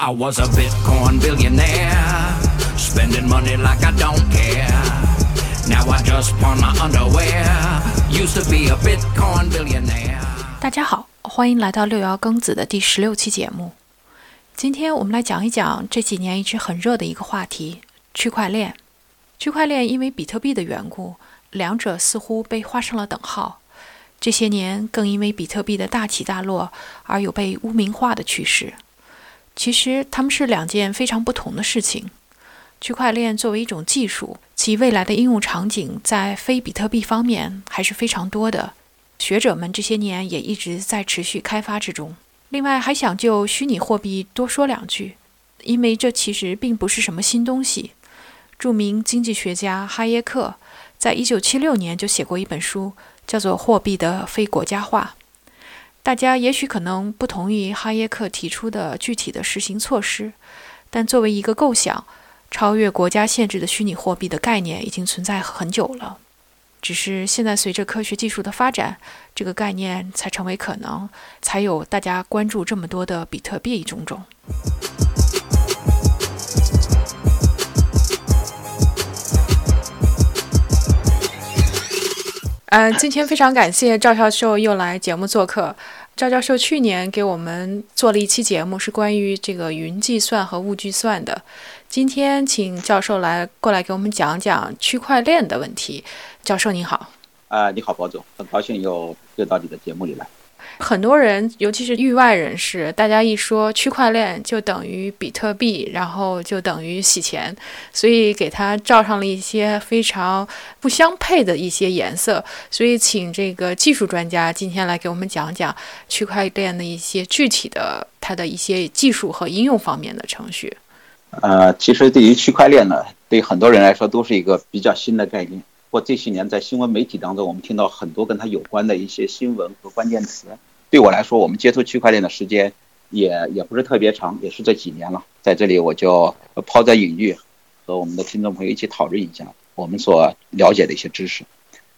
I was a Bitcoin billionaire, spending money like I don't care. Now I just pawn my underwear. Used to be a Bitcoin billionaire. 大家好，欢迎来到六爻庚子的第十六期节目。今天我们来讲一讲这几年一直很热的一个话题——区块链。区块链因为比特币的缘故，两者似乎被画上了等号。这些年更因为比特币的大起大落而有被污名化的趋势。其实它们是两件非常不同的事情。区块链作为一种技术，其未来的应用场景在非比特币方面还是非常多的。学者们这些年也一直在持续开发之中。另外，还想就虚拟货币多说两句，因为这其实并不是什么新东西。著名经济学家哈耶克在一九七六年就写过一本书，叫做《货币的非国家化》。大家也许可能不同意哈耶克提出的具体的实行措施，但作为一个构想，超越国家限制的虚拟货币的概念已经存在很久了。只是现在随着科学技术的发展，这个概念才成为可能，才有大家关注这么多的比特币种种。呃，今天非常感谢赵教授又来节目做客。赵教授去年给我们做了一期节目，是关于这个云计算和物计算的。今天请教授来过来给我们讲讲区块链的问题。教授您好。啊，你好，包总，很高兴又又到你的节目里来。很多人，尤其是域外人士，大家一说区块链就等于比特币，然后就等于洗钱，所以给它罩上了一些非常不相配的一些颜色。所以，请这个技术专家今天来给我们讲讲区块链的一些具体的它的一些技术和应用方面的程序。呃，其实对于区块链呢，对很多人来说都是一个比较新的概念。或这些年在新闻媒体当中，我们听到很多跟它有关的一些新闻和关键词。对我来说，我们接触区块链的时间也也不是特别长，也是这几年了。在这里，我就抛砖引玉，和我们的听众朋友一起讨论一下我们所了解的一些知识。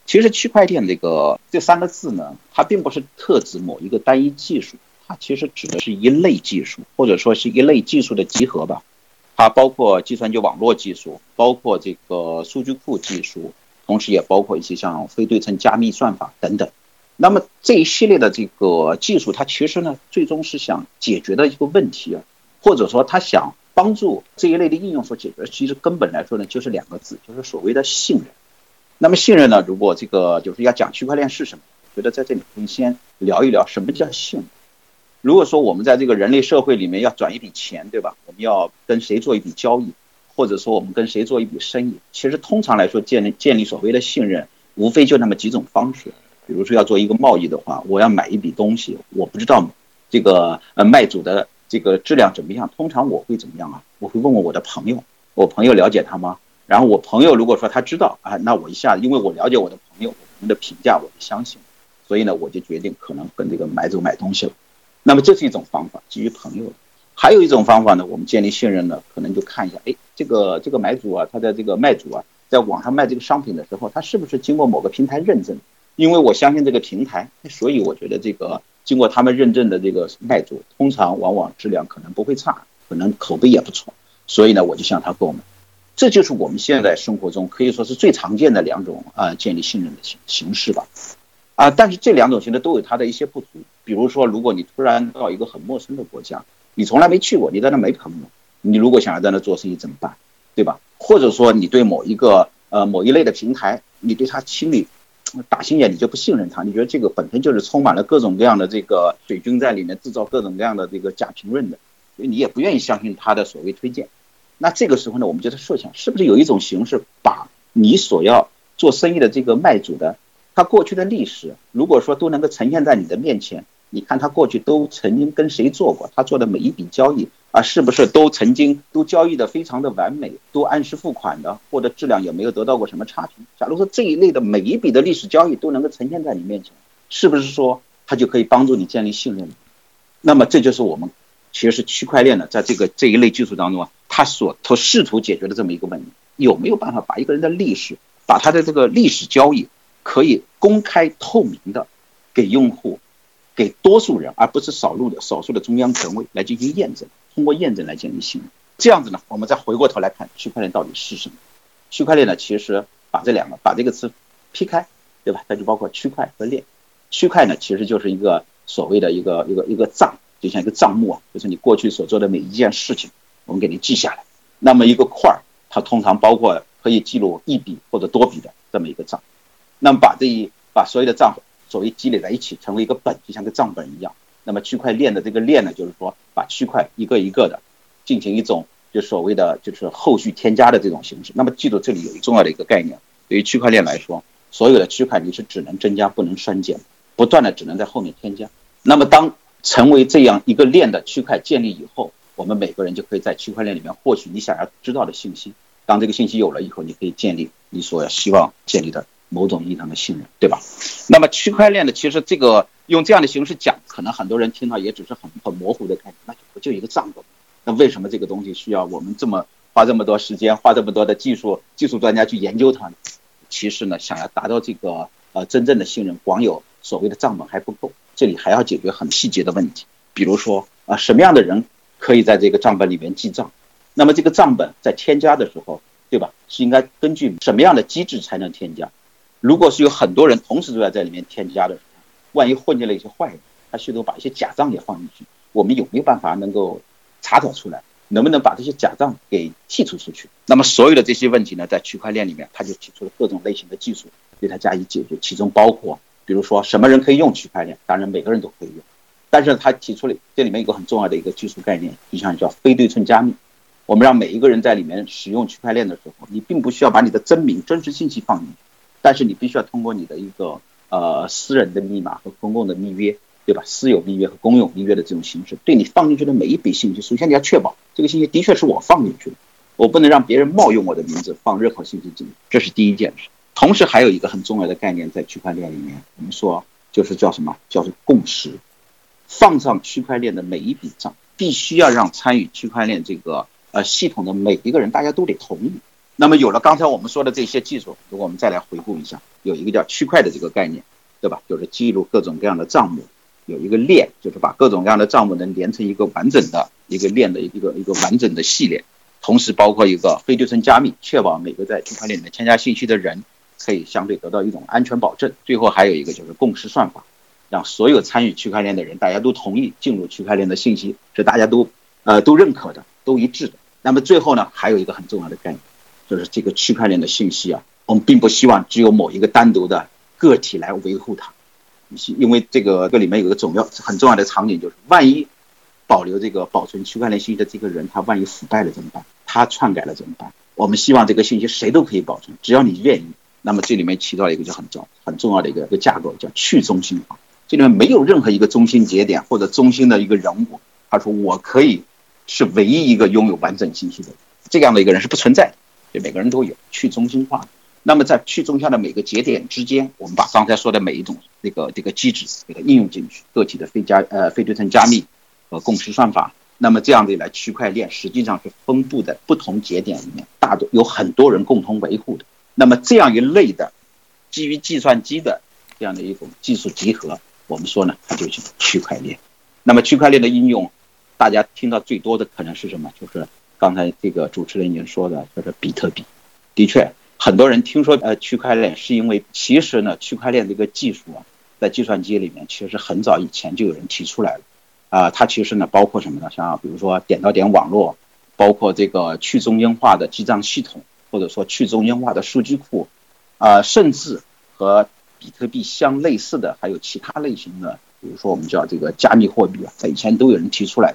其实，区块链这个这三个字呢，它并不是特指某一个单一技术，它其实指的是一类技术，或者说是一类技术的集合吧。它包括计算机网络技术，包括这个数据库技术，同时也包括一些像非对称加密算法等等。那么这一系列的这个技术，它其实呢，最终是想解决的一个问题啊，或者说它想帮助这一类的应用所解决。其实根本来说呢，就是两个字，就是所谓的信任。那么信任呢，如果这个就是要讲区块链是什么，觉得在这里可以先聊一聊什么叫信任。如果说我们在这个人类社会里面要转一笔钱，对吧？我们要跟谁做一笔交易，或者说我们跟谁做一笔生意，其实通常来说建立建立所谓的信任，无非就那么几种方式。比如说要做一个贸易的话，我要买一笔东西，我不知道这个呃卖主的这个质量怎么样。通常我会怎么样啊？我会问问我的朋友，我朋友了解他吗？然后我朋友如果说他知道啊，那我一下，因为我了解我的朋友，我们的评价我就相信，所以呢，我就决定可能跟这个买主买东西了。那么这是一种方法，基于朋友。还有一种方法呢，我们建立信任呢，可能就看一下，哎，这个这个买主啊，他的这个卖主啊，在网上卖这个商品的时候，他是不是经过某个平台认证？因为我相信这个平台，所以我觉得这个经过他们认证的这个卖主，通常往往质量可能不会差，可能口碑也不错，所以呢，我就向他购买。这就是我们现在生活中可以说是最常见的两种啊建立信任的形形式吧。啊，但是这两种形式都有它的一些不足。比如说，如果你突然到一个很陌生的国家，你从来没去过，你在那没朋友，你如果想要在那做生意怎么办？对吧？或者说你对某一个呃某一类的平台，你对他心里。打心眼你就不信任他，你觉得这个本身就是充满了各种各样的这个水军在里面制造各种各样的这个假评论的，所以你也不愿意相信他的所谓推荐。那这个时候呢，我们就在设想，是不是有一种形式，把你所要做生意的这个卖主的他过去的历史，如果说都能够呈现在你的面前。你看他过去都曾经跟谁做过？他做的每一笔交易啊，是不是都曾经都交易的非常的完美，都按时付款的，或者质量也没有得到过什么差评？假如说这一类的每一笔的历史交易都能够呈现在你面前，是不是说它就可以帮助你建立信任？那么这就是我们其实是区块链的在这个这一类技术当中啊，它所试图解决的这么一个问题：有没有办法把一个人的历史，把他的这个历史交易可以公开透明的给用户？给多数人，而不是少数的少数的中央权威来进行验证。通过验证来建立信任。这样子呢，我们再回过头来看区块链到底是什么？区块链呢，其实把这两个把这个词劈开，对吧？它就包括区块和链。区块呢，其实就是一个所谓的一个一个一个账，就像一个账目啊，就是你过去所做的每一件事情，我们给你记下来。那么一个块儿，它通常包括可以记录一笔或者多笔的这么一个账。那么把这一把所有的账所谓积累在一起，成为一个本，就像个账本一样。那么区块链的这个链呢，就是说把区块一个一个的进行一种就所谓的就是后续添加的这种形式。那么记住这里有一重要的一个概念，对于区块链来说，所有的区块你是只能增加不能删减，不断的只能在后面添加。那么当成为这样一个链的区块建立以后，我们每个人就可以在区块链里面获取你想要知道的信息。当这个信息有了以后，你可以建立你所希望建立的某种意义上的信任，对吧？那么区块链的其实这个。用这样的形式讲，可能很多人听到也只是很很模糊的概念，那就不就一个账本？那为什么这个东西需要我们这么花这么多时间，花这么多的技术技术专家去研究它呢？其实呢，想要达到这个呃真正的信任，光有所谓的账本还不够，这里还要解决很细节的问题。比如说啊，什么样的人可以在这个账本里面记账？那么这个账本在添加的时候，对吧？是应该根据什么样的机制才能添加？如果是有很多人同时都在这里面添加的。万一混进了一些坏人，他试图把一些假账也放进去，我们有没有办法能够查找出来？能不能把这些假账给剔除出去？那么所有的这些问题呢，在区块链里面，他就提出了各种类型的技术，对它加以解决。其中包括，比如说什么人可以用区块链？当然每个人都可以用，但是他提出了这里面一个很重要的一个技术概念，就像叫非对称加密。我们让每一个人在里面使用区块链的时候，你并不需要把你的真名、真实信息放进去，但是你必须要通过你的一个。呃，私人的密码和公共的密约，对吧？私有密约和公有密约的这种形式，对你放进去的每一笔信息，首先你要确保这个信息的确是我放进去的，我不能让别人冒用我的名字放任何信息进去，这是第一件事。同时还有一个很重要的概念在区块链里面，我们说就是叫什么？叫做共识。放上区块链的每一笔账，必须要让参与区块链这个呃系统的每一个人，大家都得同意。那么有了刚才我们说的这些技术，如果我们再来回顾一下，有一个叫区块的这个概念，对吧？就是记录各种各样的账目，有一个链，就是把各种各样的账目能连成一个完整的一个链的一个一个完整的系列，同时包括一个非对称加密，确保每个在区块链里面添加信息的人可以相对得到一种安全保证。最后还有一个就是共识算法，让所有参与区块链的人大家都同意进入区块链的信息是大家都呃都认可的，都一致的。那么最后呢，还有一个很重要的概念。就是这个区块链的信息啊，我们并不希望只有某一个单独的个体来维护它，因为这个这里面有个重要很重要的场景，就是万一保留这个保存区块链信息的这个人，他万一腐败了怎么办？他篡改了怎么办？我们希望这个信息谁都可以保存，只要你愿意。那么这里面提到一个就很重很重要的一个一个架构，叫去中心化。这里面没有任何一个中心节点或者中心的一个人物，他说我可以是唯一一个拥有完整信息的这样的一个人是不存在的。对每个人都有去中心化，那么在去中心化的每个节点之间，我们把刚才说的每一种那个这个机制给它应用进去，个体的非加呃非对称加密和共识算法，那么这样的来区块链实际上是分布在不同节点里面，大多有很多人共同维护的。那么这样一类的基于计算机的这样的一种技术集合，我们说呢，它就是区块链。那么区块链的应用，大家听到最多的可能是什么？就是。刚才这个主持人已经说的，叫做比特币。的确，很多人听说呃区块链，是因为其实呢，区块链这个技术啊，在计算机里面其实很早以前就有人提出来了。啊，它其实呢包括什么呢？像比如说点到点网络，包括这个去中心化的记账系统，或者说去中心化的数据库，啊，甚至和比特币相类似的还有其他类型的，比如说我们叫这个加密货币啊，在以前都有人提出来。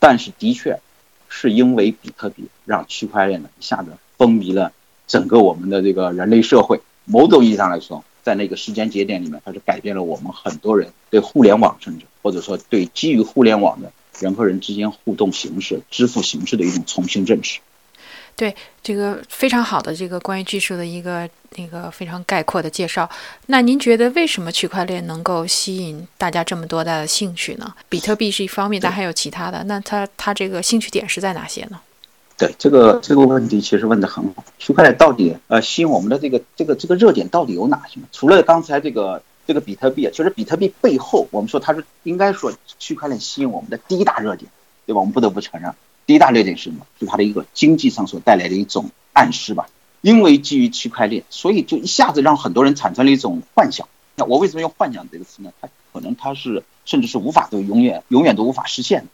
但是的确。是因为比特币让区块链呢一下子风靡了整个我们的这个人类社会。某种意义上来说，在那个时间节点里面，它是改变了我们很多人对互联网甚至或者说对基于互联网的人和人之间互动形式、支付形式的一种重新认识。对这个非常好的这个关于技术的一个那个非常概括的介绍。那您觉得为什么区块链能够吸引大家这么多的兴趣呢？比特币是一方面，但还有其他的。那它它这个兴趣点是在哪些呢？对这个这个问题其实问得很好。区块链到底呃吸引我们的这个这个这个热点到底有哪些？除了刚才这个这个比特币啊，其实比特币背后我们说它是应该说区块链吸引我们的第一大热点，对吧？我们不得不承认，第一大略点是什么？是它的一个经济上所带来的一种暗示吧。因为基于区块链，所以就一下子让很多人产生了一种幻想。那我为什么用幻想这个词呢？它可能它是甚至是无法都永远永远都无法实现。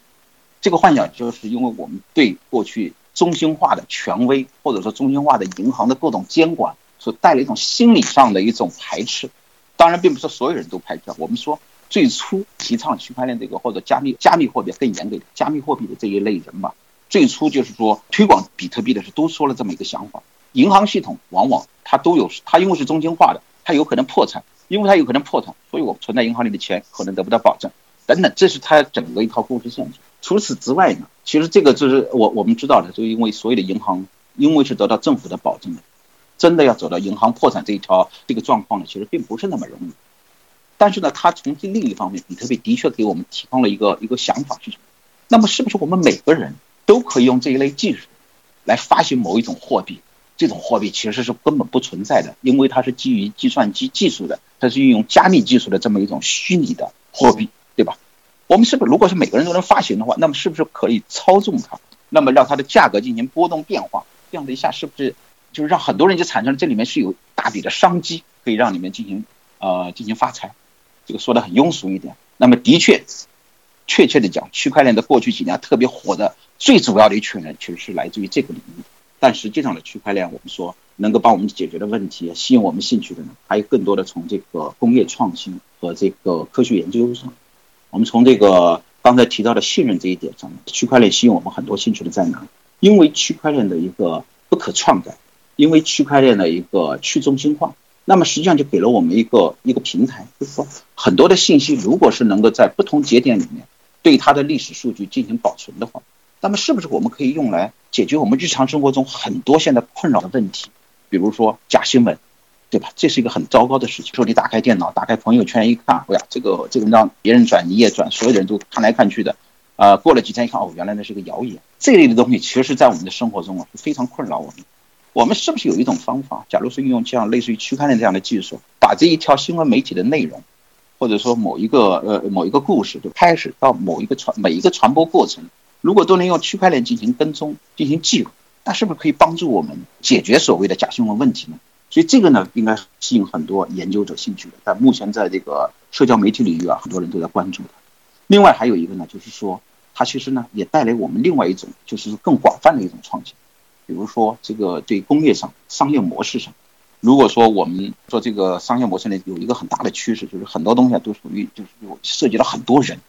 这个幻想就是因为我们对过去中心化的权威或者说中心化的银行的各种监管所带来一种心理上的一种排斥。当然，并不是所有人都排斥。我们说最初提倡区块链这个或者加密加密货币更严格加密货币的这一类人吧，最初就是说推广比特币的时候都说了这么一个想法。银行系统往往它都有，它因为是中心化的，它有可能破产，因为它有可能破产，所以我存在银行里的钱可能得不到保证，等等，这是它整个一套故事线。除此之外呢，其实这个就是我我们知道的，就因为所有的银行，因为是得到政府的保证的，真的要走到银行破产这一条这个状况呢，其实并不是那么容易。但是呢，它从另一方面，比特币的确给我们提供了一个一个想法是什么？那么是不是我们每个人都可以用这一类技术来发行某一种货币？这种货币其实是根本不存在的，因为它是基于计算机技术的，它是运用加密技术的这么一种虚拟的货币，对吧？我们是不是如果是每个人都能发行的话，那么是不是可以操纵它？那么让它的价格进行波动变化？这样的一下是不是就是让很多人就产生了这里面是有大笔的商机，可以让你们进行呃进行发财？这个说的很庸俗一点。那么的确，确切的讲，区块链的过去几年特别火的最主要的一群人，其实是来自于这个领域。但实际上的区块链，我们说能够帮我们解决的问题，吸引我们兴趣的呢，还有更多的从这个工业创新和这个科学研究上。我们从这个刚才提到的信任这一点上，区块链吸引我们很多兴趣的在哪？因为区块链的一个不可篡改，因为区块链的一个去中心化，那么实际上就给了我们一个一个平台，就是说很多的信息，如果是能够在不同节点里面对它的历史数据进行保存的话。那么是不是我们可以用来解决我们日常生活中很多现在困扰的问题？比如说假新闻，对吧？这是一个很糟糕的事情。说你打开电脑，打开朋友圈一看，哎呀，这个这个让别人转你也转，所有的人都看来看去的，呃，过了几天一看，哦，原来那是个谣言。这类的东西其实在我们的生活中啊，非常困扰我们。我们是不是有一种方法？假如是运用像类似于区块链这样的技术，把这一条新闻媒体的内容，或者说某一个呃某一个故事，就开始到某一个传每一个传播过程。如果都能用区块链进行跟踪、进行记录，那是不是可以帮助我们解决所谓的假新闻问题呢？所以这个呢，应该吸引很多研究者兴趣的。但目前在这个社交媒体领域啊，很多人都在关注它。另外还有一个呢，就是说它其实呢也带来我们另外一种，就是更广泛的一种创新。比如说这个对工业上、商业模式上，如果说我们做这个商业模式呢，有一个很大的趋势，就是很多东西都属于就是有涉及到很多人，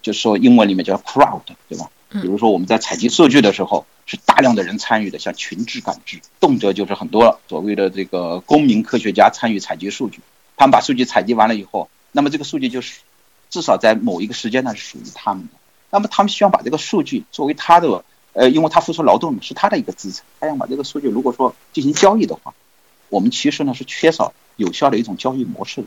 就是说英文里面叫 crowd，对吧？比如说我们在采集数据的时候，是大量的人参与的，像群智感知，动辄就是很多所谓的这个公民科学家参与采集数据。他们把数据采集完了以后，那么这个数据就是至少在某一个时间段是属于他们的。那么他们希望把这个数据作为他的，呃，因为他付出劳动是他的一个资产，他想把这个数据如果说进行交易的话，我们其实呢是缺少有效的一种交易模式的。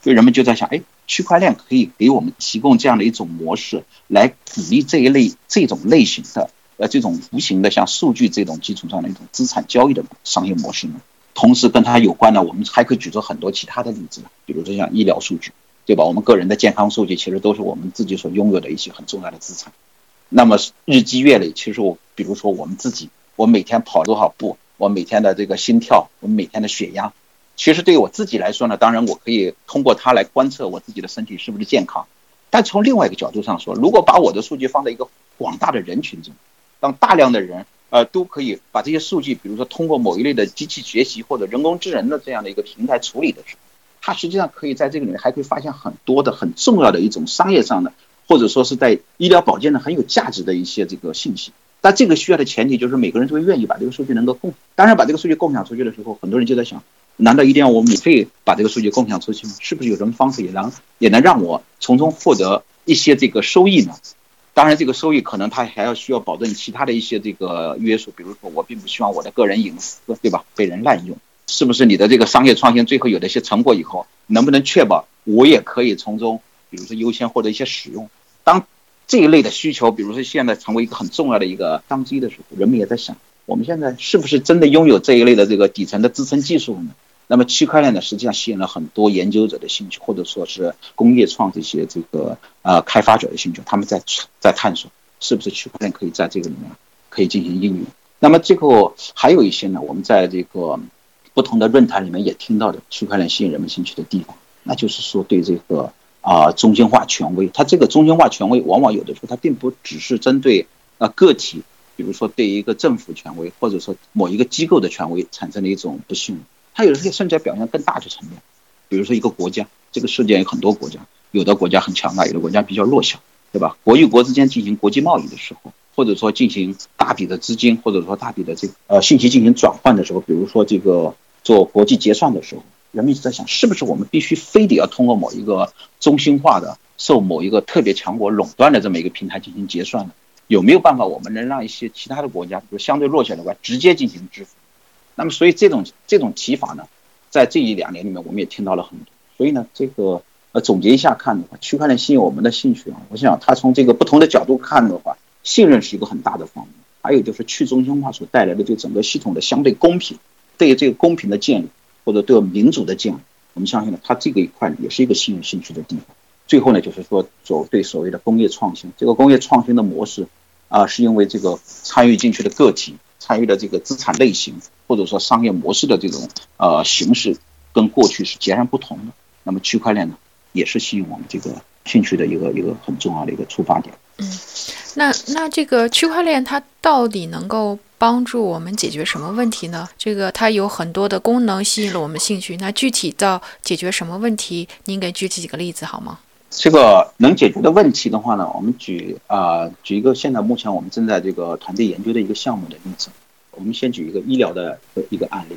所以人们就在想，哎，区块链可以给我们提供这样的一种模式，来鼓励这一类这种类型的，呃，这种无形的像数据这种基础上的一种资产交易的商业模式呢。同时跟它有关的，我们还可以举出很多其他的例子，比如说像医疗数据，对吧？我们个人的健康数据其实都是我们自己所拥有的一些很重要的资产。那么日积月累，其实我比如说我们自己，我每天跑多少步，我每天的这个心跳，我每天的血压。其实对于我自己来说呢，当然我可以通过它来观测我自己的身体是不是健康。但从另外一个角度上说，如果把我的数据放在一个广大的人群中，让大量的人呃都可以把这些数据，比如说通过某一类的机器学习或者人工智能的这样的一个平台处理的时候，它实际上可以在这个里面还可以发现很多的很重要的一种商业上的，或者说是在医疗保健的很有价值的一些这个信息。但这个需要的前提就是每个人都会愿意把这个数据能够共。当然，把这个数据共享出去的时候，很多人就在想。难道一定要我免费把这个数据共享出去吗？是不是有什么方式也能也能让我从中获得一些这个收益呢？当然，这个收益可能他还要需要保证其他的一些这个约束，比如说我并不希望我的个人隐私，对吧？被人滥用。是不是你的这个商业创新最后有的一些成果以后，能不能确保我也可以从中，比如说优先获得一些使用？这一类的需求，比如说现在成为一个很重要的一个商机的时候，人们也在想，我们现在是不是真的拥有这一类的这个底层的支撑技术呢？那么区块链呢，实际上吸引了很多研究者的兴趣，或者说是工业创这些这个呃开发者的兴趣，他们在在探索。是不是区块链可以在这个里面可以进行应用？那么最后还有一些呢，我们在这个不同的论坛里面也听到的区块链吸引人们兴趣的地方，那就是说对这个啊中心化权威，它这个中心化权威往往有的时候它并不只是针对啊个体，比如说对一个政府权威或者说某一个机构的权威产生了一种不信任，它有的时候甚至表现更大的层面，比如说一个国家，这个世界有很多国家，有的国家很强大，有的国家比较弱小，对吧？国与国之间进行国际贸易的时候。或者说进行大笔的资金，或者说大笔的这个呃信息进行转换的时候，比如说这个做国际结算的时候，人们一直在想，是不是我们必须非得要通过某一个中心化的、受某一个特别强国垄断的这么一个平台进行结算呢？有没有办法，我们能让一些其他的国家，比如相对弱小的国家，直接进行支付？那么，所以这种这种提法呢，在这一两年里面，我们也听到了很多。所以呢，这个呃总结一下看的话，区块链吸引我们的兴趣啊，我想它从这个不同的角度看的话。信任是一个很大的方面，还有就是去中心化所带来的对整个系统的相对公平，对于这个公平的建立或者对民主的建立，我们相信呢，它这个一块也是一个吸引兴趣的地方。最后呢，就是说所对所谓的工业创新，这个工业创新的模式啊，是因为这个参与进去的个体参与的这个资产类型或者说商业模式的这种呃形式跟过去是截然不同的。那么区块链呢，也是吸引我们这个兴趣的一个一个很重要的一个出发点。嗯。那那这个区块链它到底能够帮助我们解决什么问题呢？这个它有很多的功能吸引了我们兴趣。那具体到解决什么问题？您给举几个例子好吗？这个能解决的问题的话呢，我们举啊举一个现在目前我们正在这个团队研究的一个项目的例子。我们先举一个医疗的一个案例，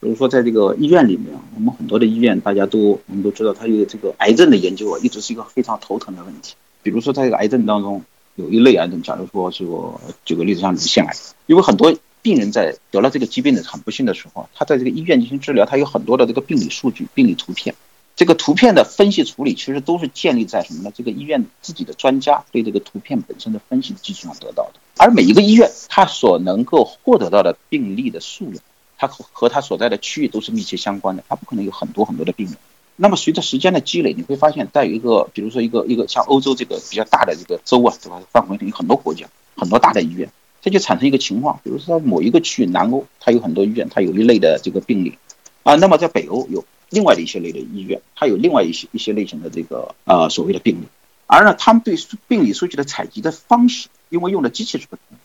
比如说在这个医院里面，我们很多的医院大家都我们都知道，它有这个癌症的研究啊，一直是一个非常头疼的问题。比如说在这个癌症当中。有一类癌症，假如说是我举个例子，像乳腺癌，因为很多病人在得了这个疾病的很不幸的时候，他在这个医院进行治疗，他有很多的这个病理数据、病理图片，这个图片的分析处理其实都是建立在什么呢？这个医院自己的专家对这个图片本身的分析基础上得到的。而每一个医院，它所能够获得到的病例的数量，它和和它所在的区域都是密切相关的，它不可能有很多很多的病人。那么随着时间的积累，你会发现，在一个比如说一个一个像欧洲这个比较大的这个州啊，对吧？范围内有很多国家，很多大的医院，这就产生一个情况，比如说某一个区域，南欧它有很多医院，它有一类的这个病例啊。那么在北欧有另外的一些类的医院，它有另外一些一些类型的这个呃所谓的病例。而呢，他们对病理数据的采集的方式，因为用的机器是不同，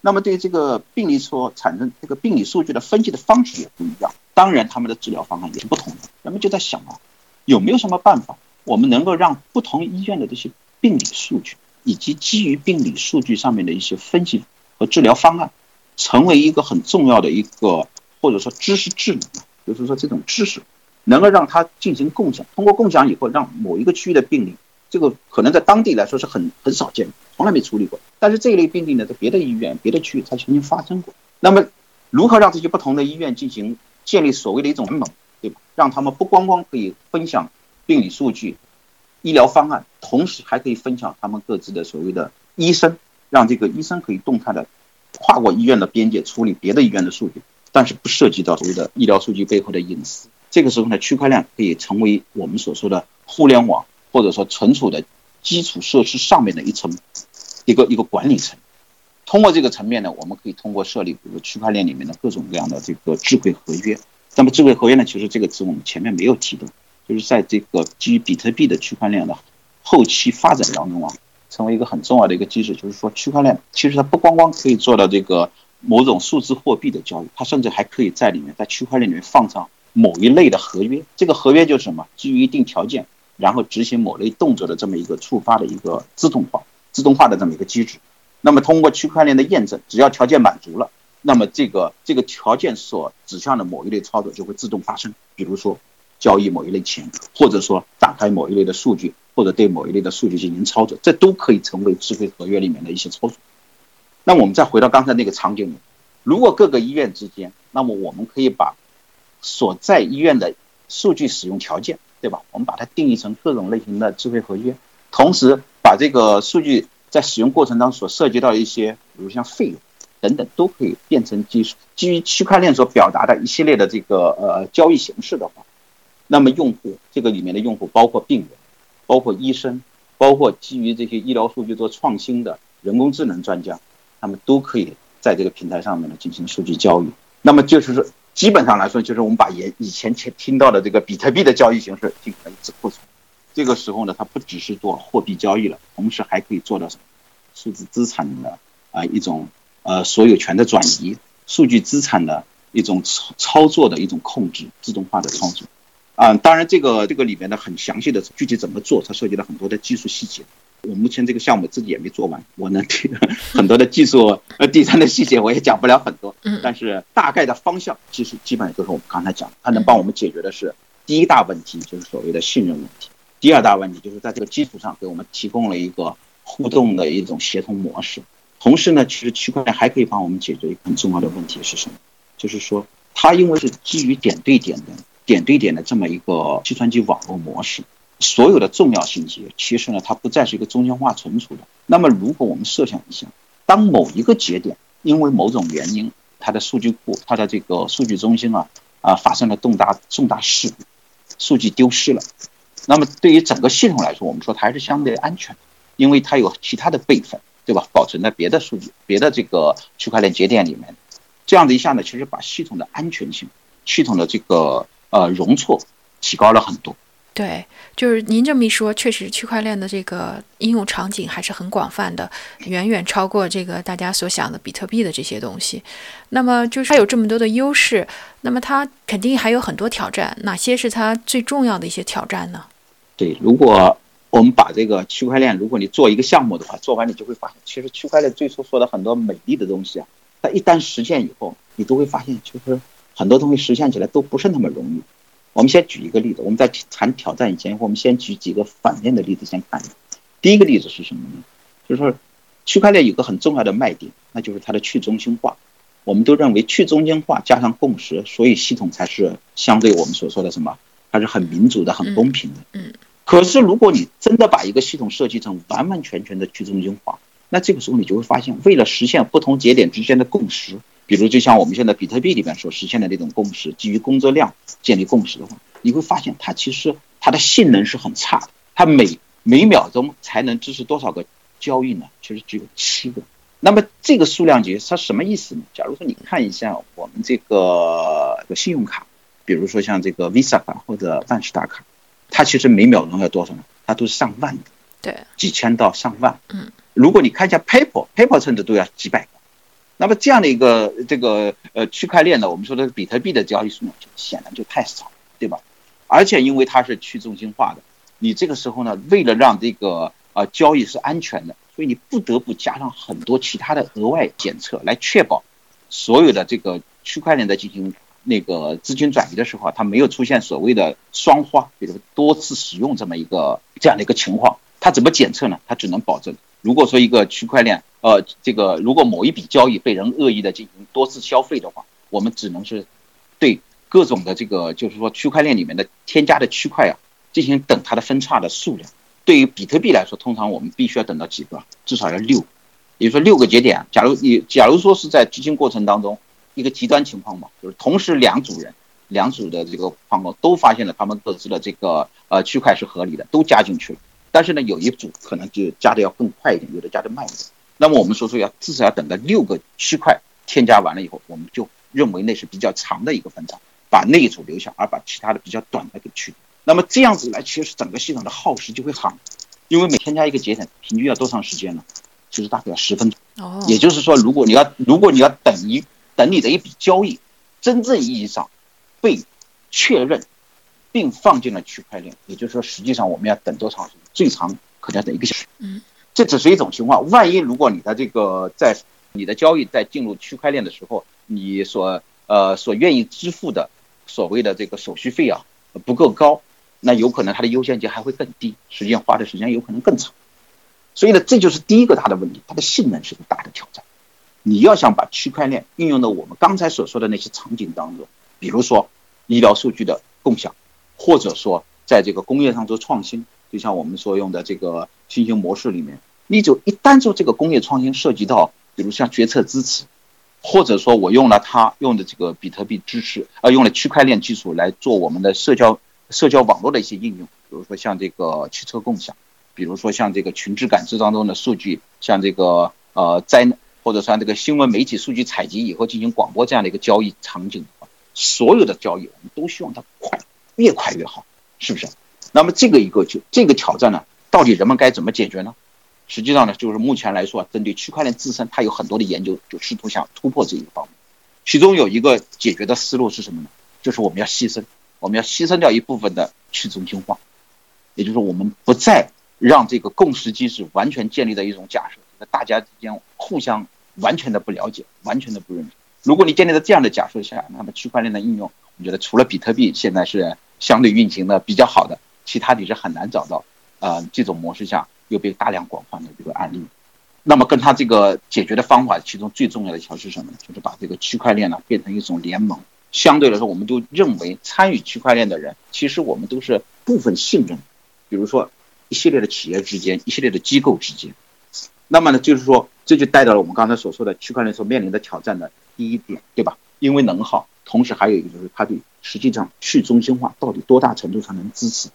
那么对这个病例所产生这个病理数据的分析的方式也不一样。当然，他们的治疗方案也是不同的。人们就在想啊。有没有什么办法，我们能够让不同医院的这些病理数据，以及基于病理数据上面的一些分析和治疗方案，成为一个很重要的一个或者说知识智能，就是说这种知识能够让它进行共享。通过共享以后，让某一个区域的病例，这个可能在当地来说是很很少见，从来没处理过。但是这一类病例呢，在别的医院、别的区域它曾经发生过。那么，如何让这些不同的医院进行建立所谓的一种联盟？对吧让他们不光光可以分享病理数据、医疗方案，同时还可以分享他们各自的所谓的医生，让这个医生可以动态的跨过医院的边界处理别的医院的数据，但是不涉及到所谓的医疗数据背后的隐私。这个时候呢，区块链可以成为我们所说的互联网或者说存储的基础设施上面的一层一个一个管理层。通过这个层面呢，我们可以通过设立比如区块链里面的各种各样的这个智慧合约。那么智慧合约呢？其实这个词我们前面没有提到，就是在这个基于比特币的区块链的后期发展当中啊，成为一个很重要的一个机制。就是说，区块链其实它不光光可以做到这个某种数字货币的交易，它甚至还可以在里面在区块链里面放上某一类的合约。这个合约就是什么？基于一定条件，然后执行某类动作的这么一个触发的一个自动化、自动化的这么一个机制。那么通过区块链的验证，只要条件满足了。那么这个这个条件所指向的某一类操作就会自动发生，比如说交易某一类钱，或者说打开某一类的数据，或者对某一类的数据进行操作，这都可以成为智慧合约里面的一些操作。那我们再回到刚才那个场景里，如果各个医院之间，那么我们可以把所在医院的数据使用条件，对吧？我们把它定义成各种类型的智慧合约，同时把这个数据在使用过程当中所涉及到一些，比如像费用。等等都可以变成基基于区块链所表达的一系列的这个呃交易形式的话，那么用户这个里面的用户包括病人，包括医生，包括基于这些医疗数据做创新的，人工智能专家，他们都可以在这个平台上面呢进行数据交易。那么就是说，基本上来说，就是我们把以以前前听到的这个比特币的交易形式进行了一次扩充。这个时候呢，它不只是做货币交易了，同时还可以做到什么？数字资产的啊一种呃所有权的转移，数据资产的一种操操作的一种控制，自动化的操作。啊，当然这个这个里面的很详细的具体怎么做，它涉及了很多的技术细节。我目前这个项目自己也没做完，我能提很多的技术呃底层的细节我也讲不了很多。嗯，但是大概的方向其实基本上就是我们刚才讲，它能帮我们解决的是第一大问题，就是所谓的信任问题。第二大问题就是在这个基础上给我们提供了一个互动的一种协同模式。同时呢，其实区块链还可以帮我们解决一个很重要的问题是什么？就是说它因为是基于点对点的、点对点的这么一个计算机网络模式，所有的重要信息其实呢它不再是一个中心化存储的。那么如果我们设想一下，当某一个节点因为某种原因，它的数据库、它的这个数据中心啊啊发生了重大重大事故，数据丢失了。那么对于整个系统来说，我们说它还是相对安全的，因为它有其他的备份，对吧？保存在别的数据、别的这个区块链节点里面，这样的一下呢，其实把系统的安全性、系统的这个呃容错提高了很多。对，就是您这么一说，确实区块链的这个应用场景还是很广泛的，远远超过这个大家所想的比特币的这些东西。那么就是它有这么多的优势，那么它肯定还有很多挑战，哪些是它最重要的一些挑战呢？对，如果我们把这个区块链，如果你做一个项目的话，做完你就会发现，其实区块链最初说的很多美丽的东西啊，它一旦实现以后，你都会发现，就是很多东西实现起来都不是那么容易。我们先举一个例子，我们在谈挑战以前，我们先举几个反面的例子先看。第一个例子是什么呢？就是说，区块链有个很重要的卖点，那就是它的去中心化。我们都认为去中心化加上共识，所以系统才是相对我们所说的什么，它是很民主的、很公平的。嗯。可是如果你真的把一个系统设计成完完全全的去中心化，那这个时候你就会发现，为了实现不同节点之间的共识。比如，就像我们现在比特币里面所实现的那种共识，基于工作量建立共识的话，你会发现它其实它的性能是很差的。它每每秒钟才能支持多少个交易呢？其实只有七个。那么这个数量级它什么意思呢？假如说你看一下我们这个信用卡，比如说像这个 Visa 卡或者万事达卡，它其实每秒钟要多少呢？它都是上万的，对，几千到上万。嗯，如果你看一下 PayPal，PayPal 甚至都要几百。那么这样的一个这个呃区块链呢，我们说的比特币的交易数量就显然就太少，对吧？而且因为它是去中心化的，你这个时候呢，为了让这个呃交易是安全的，所以你不得不加上很多其他的额外检测，来确保所有的这个区块链的进行那个资金转移的时候啊，它没有出现所谓的双花，比如多次使用这么一个这样的一个情况。它怎么检测呢？它只能保证，如果说一个区块链。呃，这个如果某一笔交易被人恶意的进行多次消费的话，我们只能是对各种的这个，就是说区块链里面的添加的区块啊，进行等它的分叉的数量。对于比特币来说，通常我们必须要等到几个，至少要六，也就说六个节点。假如你假如说是在执行过程当中一个极端情况嘛，就是同时两组人、两组的这个矿工都发现了他们各自的这个呃区块是合理的，都加进去了，但是呢，有一组可能就加的要更快一点，有的加的慢一点。那么我们说说要至少要等到六个区块添加完了以后，我们就认为那是比较长的一个分叉，把那一组留下，而把其他的比较短的给去掉。那么这样子来，其实整个系统的耗时就会很，因为每添加一个节点，平均要多长时间呢？其实大概要十分钟。哦。也就是说，如果你要如果你要等一等你的一笔交易真正意义上被确认并放进了区块链，也就是说，实际上我们要等多长时间？最长可能要等一个小时。嗯。这只是一种情况，万一如果你的这个在你的交易在进入区块链的时候，你所呃所愿意支付的所谓的这个手续费啊不够高，那有可能它的优先级还会更低，实际上花的时间有可能更长。所以呢，这就是第一个大的问题，它的性能是个大的挑战。你要想把区块链应用到我们刚才所说的那些场景当中，比如说医疗数据的共享，或者说在这个工业上做创新。就像我们所用的这个新型模式里面，你就一旦做这个工业创新，涉及到比如像决策支持，或者说我用了它用的这个比特币支持，呃，用了区块链技术来做我们的社交社交网络的一些应用，比如说像这个汽车共享，比如说像这个群智感知当中的数据，像这个呃灾或者像这个新闻媒体数据采集以后进行广播这样的一个交易场景，所有的交易我们都希望它快，越快越好，是不是？那么这个一个就这个挑战呢，到底人们该怎么解决呢？实际上呢，就是目前来说，针对区块链自身，它有很多的研究，就试图想突破这一个方面。其中有一个解决的思路是什么呢？就是我们要牺牲，我们要牺牲掉一部分的去中心化，也就是，我们不再让这个共识机制完全建立在一种假设，那大家之间互相完全的不了解，完全的不认识。如果你建立在这样的假设下，那么区块链的应用，我觉得除了比特币现在是相对运行的比较好的，其他你是很难找到，呃，这种模式下。又被大量广泛的这个案例，那么跟他这个解决的方法，其中最重要的一条是什么呢？就是把这个区块链呢变成一种联盟。相对来说，我们都认为参与区块链的人，其实我们都是部分信任，比如说一系列的企业之间，一系列的机构之间。那么呢，就是说这就带到了我们刚才所说的区块链所面临的挑战的第一点，对吧？因为能耗，同时还有一个就是它对实际上去中心化到底多大程度上能支持？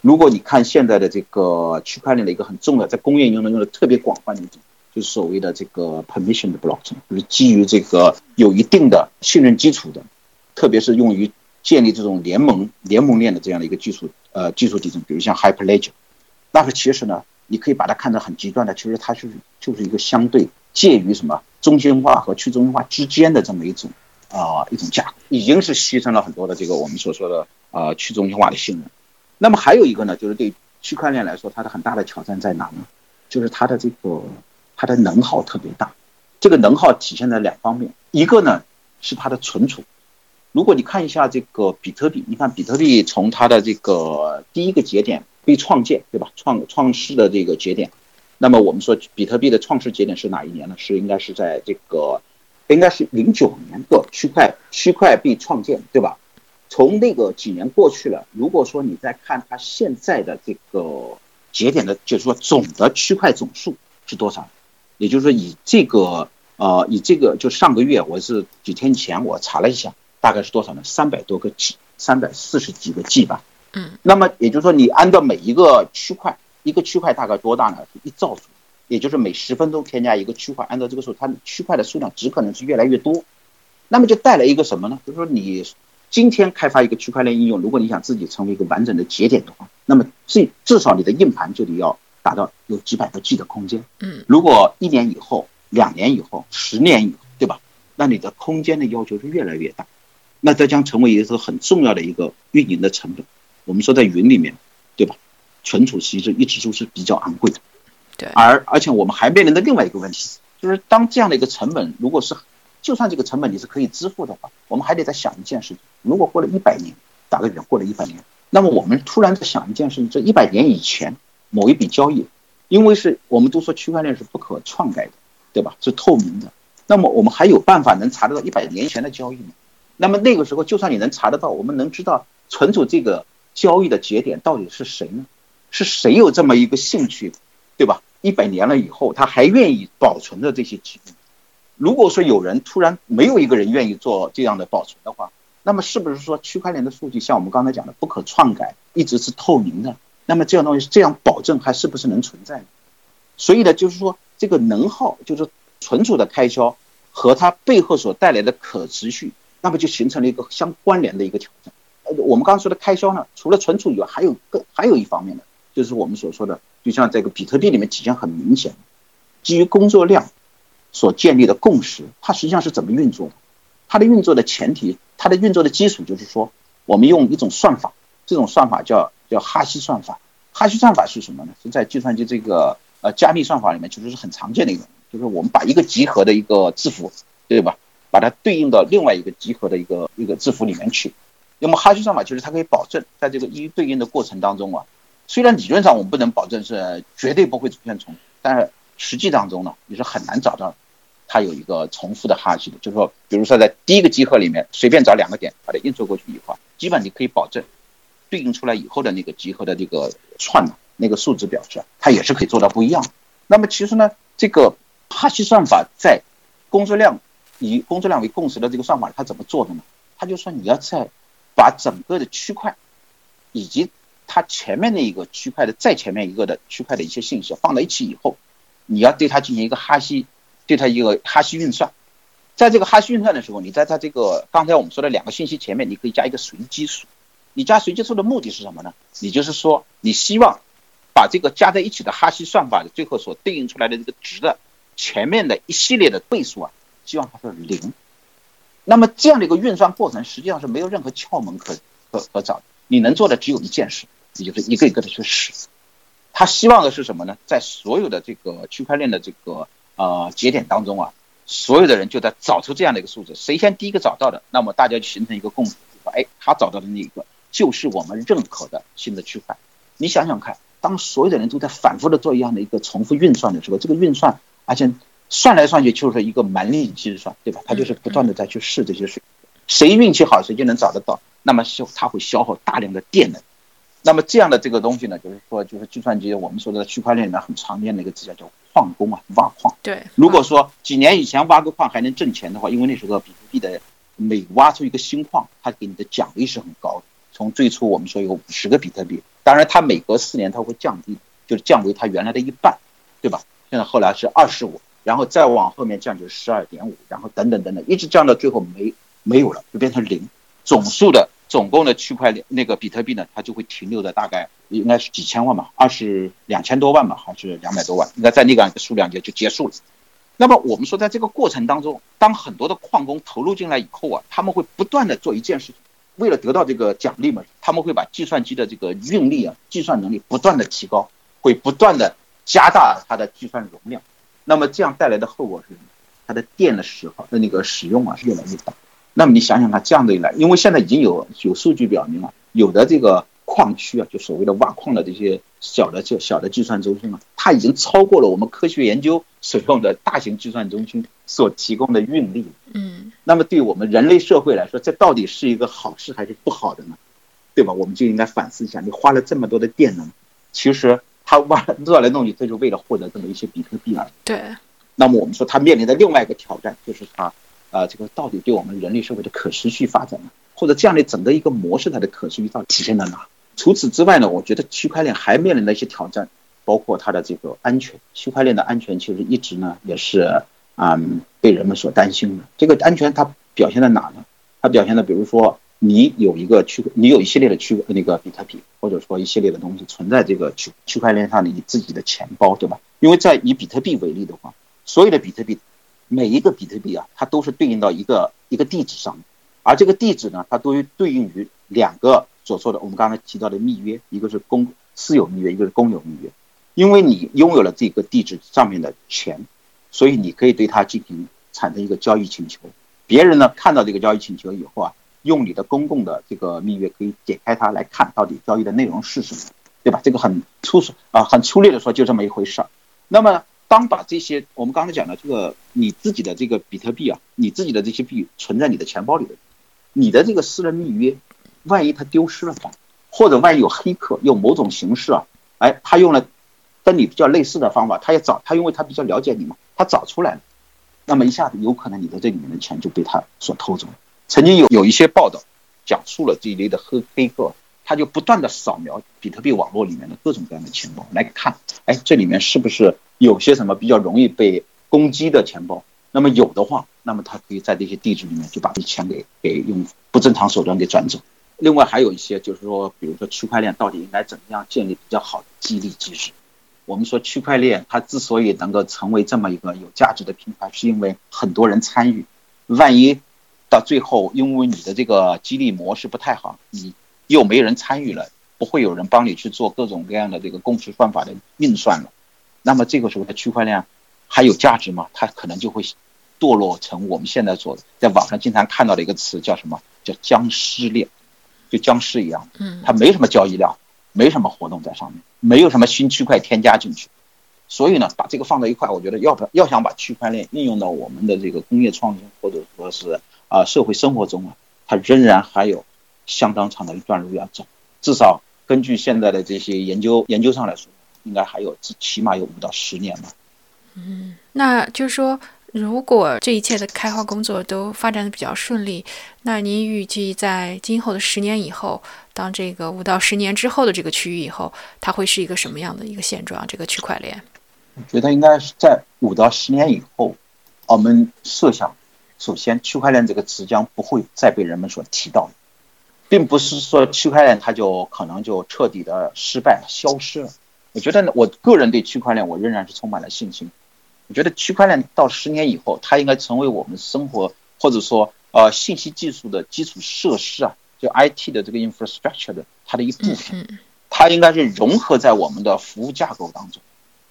如果你看现在的这个区块链的一个很重要，在工业应用用的特别广泛的一种，就是所谓的这个 permission 的 block，就是基于这个有一定的信任基础的，特别是用于建立这种联盟联盟链的这样的一个技术呃技术底层，比如像 Hyperledger，那个其实呢，你可以把它看得很极端的，其实它是就是一个相对介于什么中心化和去中心化之间的这么一种啊一种架构，已经是牺牲了很多的这个我们所说的啊去中心化的信任。那么还有一个呢，就是对区块链来说，它的很大的挑战在哪呢？就是它的这个它的能耗特别大。这个能耗体现在两方面，一个呢是它的存储。如果你看一下这个比特币，你看比特币从它的这个第一个节点被创建，对吧？创创世的这个节点，那么我们说比特币的创世节点是哪一年呢？是应该是在这个应该是零九年的区块区块币创建，对吧？从那个几年过去了，如果说你再看它现在的这个节点的，就是说总的区块总数是多少？也就是说以这个呃以这个就上个月我是几天前我查了一下，大概是多少呢？三百多个 G，三百四十几个 G 吧。嗯。那么也就是说你按照每一个区块，一个区块大概多大呢？一兆数，也就是每十分钟添加一个区块，按照这个数，它区块的数量只可能是越来越多。那么就带来一个什么呢？就是说你。今天开发一个区块链应用，如果你想自己成为一个完整的节点的话，那么至至少你的硬盘就得要达到有几百个 G 的空间。嗯，如果一年以后、两年以后、十年以后，对吧？那你的空间的要求是越来越大，那这将成为一个很重要的一个运营的成本。我们说在云里面，对吧？存储其实一直都是比较昂贵的。对，而而且我们还面临的另外一个问题，就是当这样的一个成本如果是。就算这个成本你是可以支付的话，我们还得再想一件事情：如果过了一百年，打个比方，过了一百年，那么我们突然在想一件事情，这一百年以前某一笔交易，因为是我们都说区块链是不可篡改的，对吧？是透明的。那么我们还有办法能查得到一百年前的交易吗？那么那个时候，就算你能查得到，我们能知道存储这个交易的节点到底是谁呢？是谁有这么一个兴趣，对吧？一百年了以后，他还愿意保存着这些记录？如果说有人突然没有一个人愿意做这样的保存的话，那么是不是说区块链的数据像我们刚才讲的不可篡改，一直是透明的？那么这样东西这样保证还是不是能存在？所以呢，就是说这个能耗，就是存储的开销和它背后所带来的可持续，那么就形成了一个相关联的一个挑战。呃，我们刚刚说的开销呢，除了存储以外，还有个还有一方面的，就是我们所说的，就像这个比特币里面体现很明显，基于工作量。所建立的共识，它实际上是怎么运作的？它的运作的前提，它的运作的基础就是说，我们用一种算法，这种算法叫叫哈希算法。哈希算法是什么呢？是在计算机这个呃加密算法里面，其实是很常见的一种，就是我们把一个集合的一个字符，对吧？把它对应到另外一个集合的一个一个字符里面去。那么哈希算法就是它可以保证在这个一一对应的过程当中啊，虽然理论上我们不能保证是绝对不会出现重复，但是实际当中呢，你是很难找到。它有一个重复的哈希的，就是说，比如说在第一个集合里面随便找两个点，把它映射过去以后，基本你可以保证对应出来以后的那个集合的这个串那个数值表示，它也是可以做到不一样。那么其实呢，这个哈希算法在工作量以工作量为共识的这个算法，它怎么做的呢？它就说你要在把整个的区块以及它前面那一个区块的再前面一个的区块的一些信息放在一起以后，你要对它进行一个哈希，对它一个哈希运算。在这个哈希运算的时候，你在它这个刚才我们说的两个信息前面，你可以加一个随机数。你加随机数的目的是什么呢？你就是说，你希望把这个加在一起的哈希算法的最后所对应出来的这个值的前面的一系列的倍数啊，希望它是零。那么这样的一个运算过程实际上是没有任何窍门可可可找的，你能做的只有一件事，也就是一个一个的去试。他希望的是什么呢？在所有的这个区块链的这个呃节点当中啊，所有的人就在找出这样的一个数字，谁先第一个找到的，那么大家就形成一个共识，说哎，他找到的那一个就是我们认可的新的区块。你想想看，当所有的人都在反复的做一样的一个重复运算的时候，这个运算而且。算来算去就是一个蛮力计算，对吧？他就是不断的在去试这些水，谁运气好谁就能找得到。那么消它会消耗大量的电能。那么这样的这个东西呢，就是说就是计算机我们说的区块链里面很常见的一个词叫叫矿工啊，挖矿。对。如果说几年以前挖个矿还能挣钱的话，因为那时候比特币的每挖出一个新矿，它给你的奖励是很高的。从最初我们说有五十个比特币，当然它每隔四年它会降低，就是降为它原来的一半，对吧？现在后来是二十五。然后再往后面降就十二点五，然后等等等等，一直降到最后没没有了，就变成零。总数的总共的区块链那个比特币呢，它就会停留在大概应该是几千万吧，二十两千多万吧，还是两百多万，应该在那个数量就就结束了。那么我们说，在这个过程当中，当很多的矿工投入进来以后啊，他们会不断的做一件事情，为了得到这个奖励嘛，他们会把计算机的这个运力啊，计算能力不断的提高，会不断的加大它的计算容量。那么这样带来的后果是什么？它的电的时候的那个使用啊是越来越大。那么你想想看，这样的一来，因为现在已经有有数据表明了，有的这个矿区啊，就所谓的挖矿的这些小的就小的计算中心啊，它已经超过了我们科学研究使用的大型计算中心所提供的运力。嗯。那么对我们人类社会来说，这到底是一个好事还是不好的呢？对吧？我们就应该反思一下，你花了这么多的电能，其实。他挖弄来弄去，就是为了获得这么一些比特币而已。对。那么我们说，他面临的另外一个挑战就是他，啊，这个到底对我们人类社会的可持续发展呢？或者这样的整个一个模式，它的可持续到底体现在哪？除此之外呢，我觉得区块链还面临的一些挑战，包括它的这个安全。区块链的安全其实一直呢也是啊被人们所担心的。这个安全它表现在哪呢？它表现在比如说。你有一个区，你有一系列的区那个比特币，或者说一系列的东西存在这个区区块链上的你自己的钱包，对吧？因为在以比特币为例的话，所有的比特币，每一个比特币啊，它都是对应到一个一个地址上，而这个地址呢，它都对应于两个所说的我们刚才提到的密约，一个是公私有密约，一个是公有密约。因为你拥有了这个地址上面的钱，所以你可以对它进行产生一个交易请求。别人呢看到这个交易请求以后啊。用你的公共的这个蜜月可以解开它来看到底交易的内容是什么，对吧？这个很粗俗啊，很粗略的说就这么一回事儿。那么当把这些我们刚才讲的这个你自己的这个比特币啊，你自己的这些币存在你的钱包里的，你的这个私人密约，万一它丢失了怎么办？或者万一有黑客用某种形式啊，哎，他用了跟你比较类似的方法，他也找他，因为他比较了解你嘛，他找出来了，那么一下子有可能你的这里面的钱就被他所偷走了。曾经有有一些报道，讲述了这一类的黑黑客，他就不断的扫描比特币网络里面的各种各样的钱包来看，哎，这里面是不是有些什么比较容易被攻击的钱包？那么有的话，那么他可以在这些地址里面就把这钱给给用不正常手段给转走。另外还有一些就是说，比如说区块链到底应该怎么样建立比较好的激励机制？我们说区块链它之所以能够成为这么一个有价值的平台，是因为很多人参与，万一。到最后，因为你的这个激励模式不太好，你又没人参与了，不会有人帮你去做各种各样的这个共识算法的运算了。那么这个时候的区块链还有价值吗？它可能就会堕落成我们现在所在网上经常看到的一个词，叫什么？叫僵尸链，就僵尸一样。嗯，它没什么交易量，没什么活动在上面，没有什么新区块添加进去。所以呢，把这个放在一块，我觉得要不要想把区块链应用到我们的这个工业创新，或者说是。啊，社会生活中啊，它仍然还有相当长的一段路要走。至少根据现在的这些研究研究上来说，应该还有起码有五到十年吧。嗯，那就是说，如果这一切的开发工作都发展的比较顺利，那您预计在今后的十年以后，当这个五到十年之后的这个区域以后，它会是一个什么样的一个现状？这个区块链？我觉得应该是在五到十年以后，我们设想，首先区块链这个词将不会再被人们所提到，并不是说区块链它就可能就彻底的失败消失了。我觉得我个人对区块链我仍然是充满了信心。我觉得区块链到十年以后，它应该成为我们生活或者说呃信息技术的基础设施啊，就 IT 的这个 infrastructure 的它的一部分，它应该是融合在我们的服务架构当中，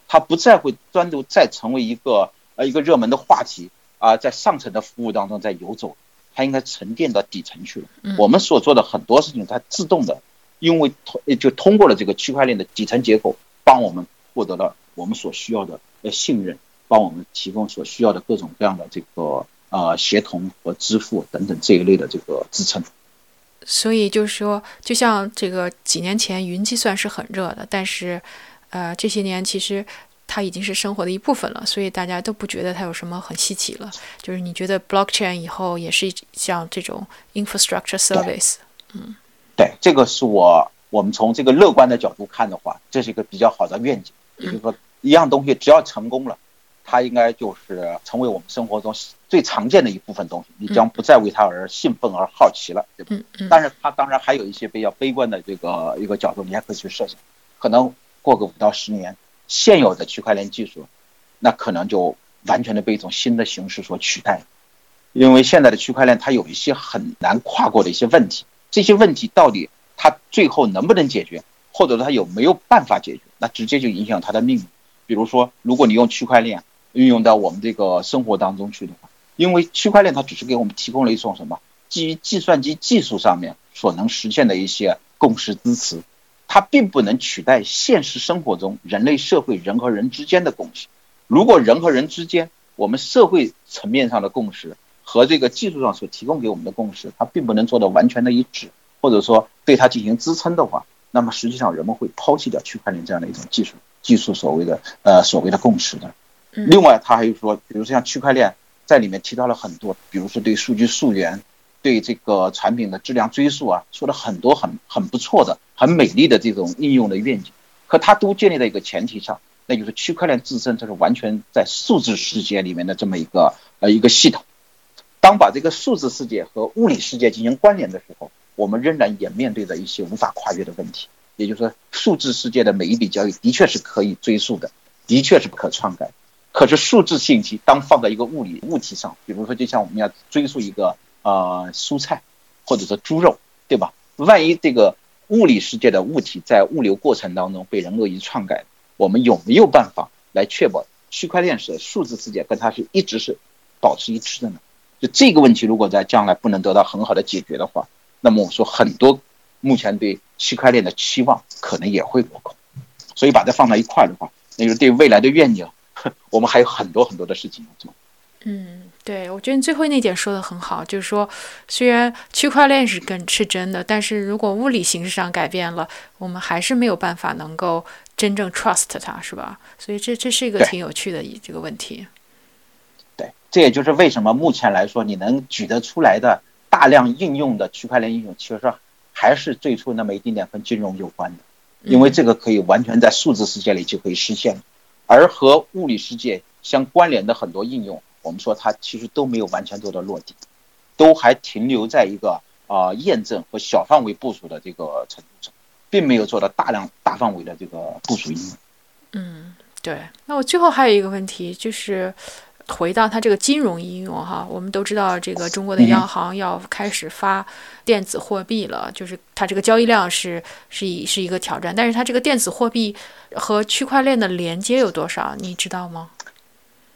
它不再会单独再成为一个呃一个热门的话题啊，在上层的服务当中在游走，它应该沉淀到底层去了。我们所做的很多事情，它自动的，因为通就通过了这个区块链的底层结构，帮我们获得了我们所需要的呃信任。帮我们提供所需要的各种各样的这个呃协同和支付等等这一类的这个支撑。所以就是说，就像这个几年前云计算是很热的，但是呃这些年其实它已经是生活的一部分了，所以大家都不觉得它有什么很稀奇了。就是你觉得 blockchain 以后也是像这种 infrastructure service？嗯，对，这个是我我们从这个乐观的角度看的话，这是一个比较好的愿景。也就是说，一样东西只要成功了。它应该就是成为我们生活中最常见的一部分东西，你将不再为它而兴奋而好奇了，对吧？但是它当然还有一些比较悲观的这个一个角度，你还可以去设想，可能过个五到十年，现有的区块链技术，那可能就完全的被一种新的形式所取代，因为现在的区块链它有一些很难跨过的一些问题，这些问题到底它最后能不能解决，或者说它有没有办法解决，那直接就影响它的命运。比如说，如果你用区块链，运用到我们这个生活当中去的话，因为区块链它只是给我们提供了一种什么基于计算机技术上面所能实现的一些共识支持，它并不能取代现实生活中人类社会人和人之间的共识。如果人和人之间我们社会层面上的共识和这个技术上所提供给我们的共识，它并不能做到完全的一致，或者说对它进行支撑的话，那么实际上人们会抛弃掉区块链这样的一种技术技术所谓的呃所谓的共识的。另外，他还有说，比如说像区块链在里面提到了很多，比如说对数据溯源、对这个产品的质量追溯啊，说了很多很很不错的、很美丽的这种应用的愿景。可它都建立在一个前提上，那就是区块链自身它是完全在数字世界里面的这么一个呃一个系统。当把这个数字世界和物理世界进行关联的时候，我们仍然也面对着一些无法跨越的问题。也就是说，数字世界的每一笔交易的确是可以追溯的，的确是不可篡改。可是数字信息当放在一个物理物体上，比如说就像我们要追溯一个呃蔬菜，或者说猪肉，对吧？万一这个物理世界的物体在物流过程当中被人恶意篡改，我们有没有办法来确保区块链式数字世界跟它是一直是保持一致的呢？就这个问题，如果在将来不能得到很好的解决的话，那么我说很多目前对区块链的期望可能也会落空。所以把它放在一块的话，那就是对未来的愿景。我们还有很多很多的事情要做。嗯，对，我觉得你最后那点说的很好，就是说，虽然区块链是跟是真的，但是如果物理形式上改变了，我们还是没有办法能够真正 trust 它，是吧？所以这这是一个挺有趣的这个问题。对，这也就是为什么目前来说，你能举得出来的大量应用的区块链应用，其实还是最初那么一丁点跟金融有关的，因为这个可以完全在数字世界里就可以实现。而和物理世界相关联的很多应用，我们说它其实都没有完全做到落地，都还停留在一个啊验证和小范围部署的这个程度上，并没有做到大量大范围的这个部署应用。嗯，对。那我最后还有一个问题就是。回到它这个金融应用哈，我们都知道这个中国的央行要开始发电子货币了，就是它这个交易量是是一是一个挑战，但是它这个电子货币和区块链的连接有多少，你知道吗？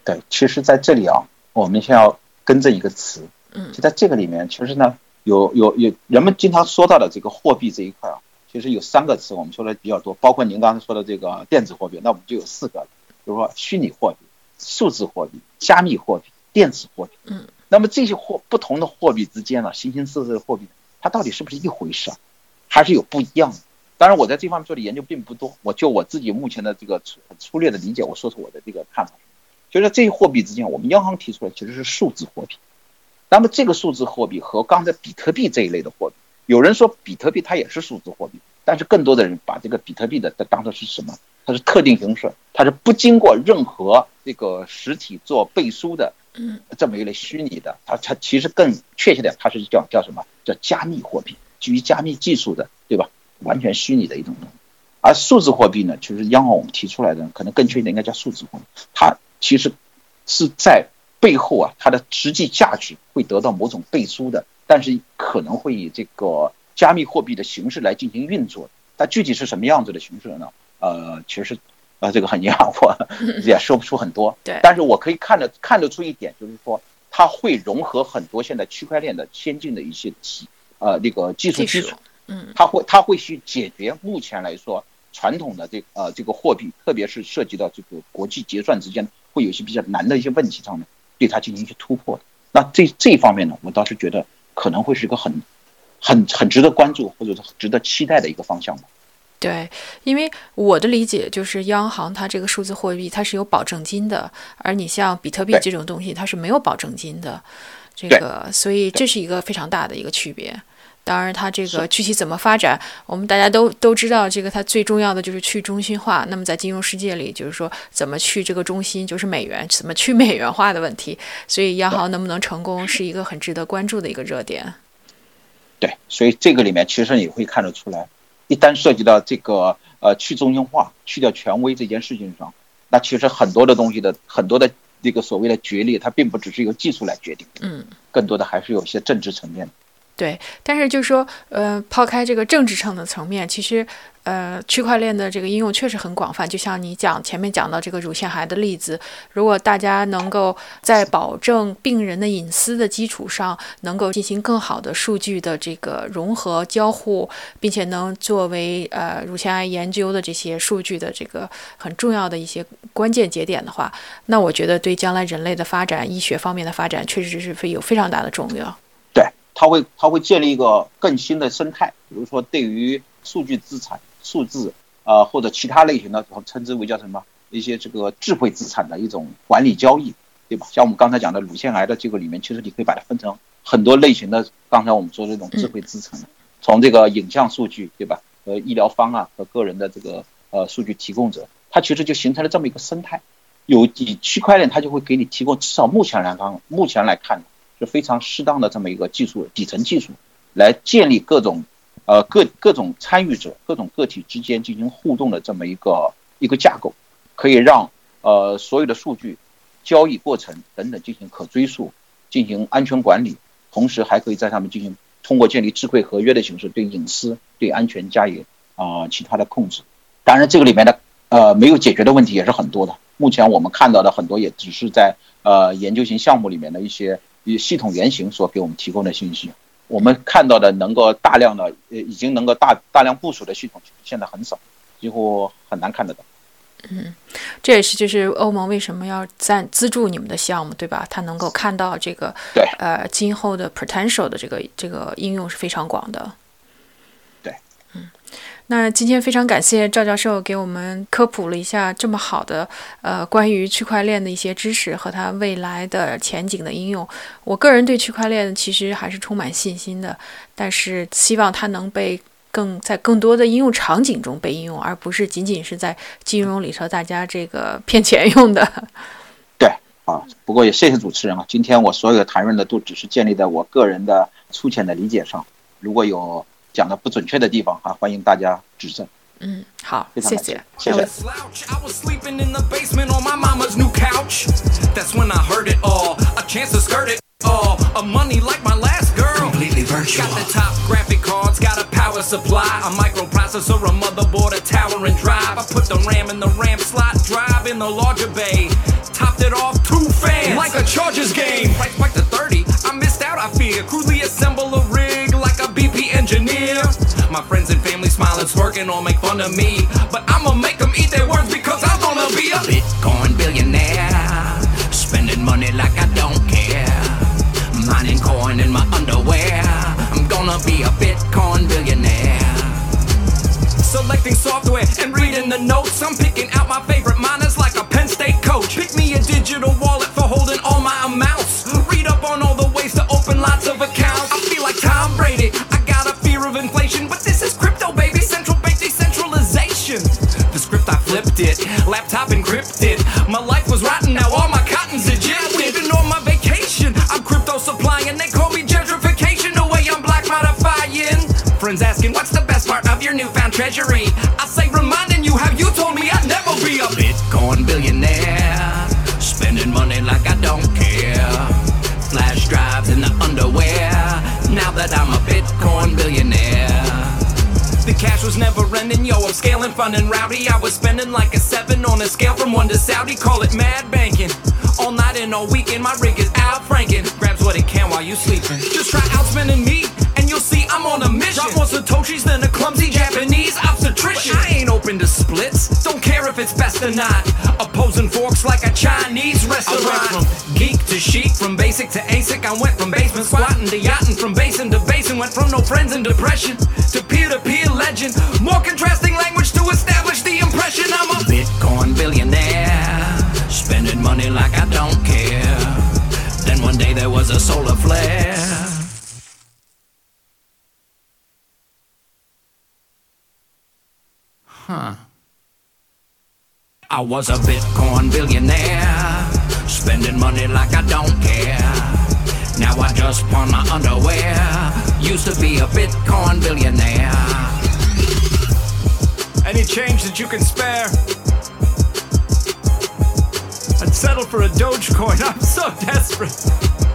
对，其实在这里啊，我们先要跟着一个词，嗯，就在这个里面，其实呢，有有有人们经常说到的这个货币这一块啊，其实有三个词我们说的比较多，包括您刚才说的这个电子货币，那我们就有四个，比如说虚拟货币。数字货币、加密货币、电子货币，嗯，那么这些货不同的货币之间呢，形形色色的货币，它到底是不是一回事啊？还是有不一样的？当然，我在这方面做的研究并不多，我就我自己目前的这个粗粗略的理解，我说出我的这个看法。就是这些货币之间，我们央行提出来其实是数字货币。那么这个数字货币和刚才比特币这一类的货币，有人说比特币它也是数字货币，但是更多的人把这个比特币的当做是什么？它是特定形式，它是不经过任何这个实体做背书的，嗯，这么一类虚拟的，它它其实更确切点，它是叫叫什么？叫加密货币，基于加密技术的，对吧？完全虚拟的一种东西。而数字货币呢，其实央行我们提出来的，可能更确切应该叫数字货币，它其实是在。背后啊，它的实际价值会得到某种背书的，但是可能会以这个加密货币的形式来进行运作。它具体是什么样子的形式呢？呃，其实，呃，这个很遗憾，我 也说不出很多。对。但是我可以看得看得出一点，就是说它会融合很多现在区块链的先进的一些体呃那个技术基础。嗯。它会它会去解决目前来说传统的这呃这个货币，特别是涉及到这个国际结算之间会有一些比较难的一些问题上面。对它进行一些突破，那这这一方面呢，我倒是觉得可能会是一个很、很、很值得关注或者是值得期待的一个方向吧。对，因为我的理解就是，央行它这个数字货币它是有保证金的，而你像比特币这种东西，它是没有保证金的。这个，所以这是一个非常大的一个区别。当然，它这个具体怎么发展，我们大家都都知道。这个它最重要的就是去中心化。那么在金融世界里，就是说怎么去这个中心，就是美元怎么去美元化的问题。所以央行能不能成功，是一个很值得关注的一个热点。对，所以这个里面其实你会看得出来，一旦涉及到这个呃去中心化、去掉权威这件事情上，那其实很多的东西的很多的这个所谓的决裂，它并不只是由技术来决定，嗯，更多的还是有一些政治层面的。对，但是就是说，呃，抛开这个政治上的层面，其实，呃，区块链的这个应用确实很广泛。就像你讲前面讲到这个乳腺癌的例子，如果大家能够在保证病人的隐私的基础上，能够进行更好的数据的这个融合交互，并且能作为呃乳腺癌研究的这些数据的这个很重要的一些关键节点的话，那我觉得对将来人类的发展、医学方面的发展，确实是非有非常大的重要。它会，它会建立一个更新的生态，比如说对于数据资产、数字，呃，或者其他类型的，我称之为叫什么一些这个智慧资产的一种管理交易，对吧？像我们刚才讲的乳腺癌的这个里面，其实你可以把它分成很多类型的。刚才我们说的这种智慧资产，从这个影像数据，对吧？和医疗方案和个人的这个呃数据提供者，它其实就形成了这么一个生态。有以区块链，它就会给你提供，至少目前来看，目前来看。是非常适当的这么一个技术底层技术，来建立各种，呃各各种参与者、各种个体之间进行互动的这么一个一个架构，可以让呃所有的数据交易过程等等进行可追溯、进行安全管理，同时还可以在上面进行通过建立智慧合约的形式对隐私、对安全加以啊其他的控制。当然，这个里面的呃没有解决的问题也是很多的。目前我们看到的很多也只是在呃研究型项目里面的一些。以系统原型所给我们提供的信息，我们看到的能够大量的呃已经能够大大量部署的系统，现在很少，几乎很难看得到。嗯，这也是就是欧盟为什么要赞资助你们的项目，对吧？它能够看到这个对呃今后的 potential 的这个这个应用是非常广的。那今天非常感谢赵教授给我们科普了一下这么好的呃关于区块链的一些知识和它未来的前景的应用。我个人对区块链其实还是充满信心的，但是希望它能被更在更多的应用场景中被应用，而不是仅仅是在金融里头大家这个骗钱用的。对啊，不过也谢谢主持人啊，今天我所有的谈论的都只是建立在我个人的粗浅的理解上，如果有。讲的不准确的地方啊，欢迎大家指正。嗯，好，谢谢，谢谢。Oh, a money like my last girl. Completely virtual. Got the top graphic cards, got a power supply, a microprocessor, a motherboard, a tower and drive. I put the RAM in the RAM slot, drive in the larger bay. Topped it off two fans, like a Chargers game. Price spiked to 30, I missed out, I fear. Crudely assemble a rig like a BP engineer. My friends and family smiling, smirking, or make fun of me. But I'ma make them eat their words because I'm gonna be a Bitcoin billionaire. Spending money like I don't care mining coin in my underwear. I'm gonna be a Bitcoin billionaire. Selecting software and reading the notes. I'm picking out my favorite miners like a pencil. estate coach. Pick me a digital wallet for holding all my amounts. Read up on all the ways to open lots of accounts. Of inflation, but this is crypto, baby. Central bank decentralization. The script I flipped it, laptop encrypted. My life was rotten, now all my cotton's ejected. And on my vacation, I'm crypto supplying, they call me gentrification. The way I'm black modifying. Friends asking, what's the best part of your newfound treasury? I say, reminding you how you told me I'd never be a Bitcoin billionaire. Spending money like I don't care. Flash drives in the underwear. Was never ending, yo. I'm scaling, fun and rowdy. I was spending like a seven on a scale from one to Saudi. Call it mad banking. All night and all weekend, my rig is out franking. Grabs what it can while you sleeping. Just try outspending me, and you'll see I'm on a mission. Drop more satoshis than a clumsy Japanese obstetrician. But I ain't open to splits. Don't care if it's best or not. Opposing forks like a Chinese restaurant. I went from geek to chic, from basic to ASIC. I went from basement squatting to yachting, from basin to Went from no friends in depression to peer to peer legend. More contrasting language to establish the impression I'm a Bitcoin billionaire. Spending money like I don't care. Then one day there was a solar flare. Huh. I was a Bitcoin billionaire. Spending money like I don't care. Now I just pawn my underwear. Used to be a Bitcoin billionaire. Any change that you can spare? I'd settle for a Dogecoin. I'm so desperate.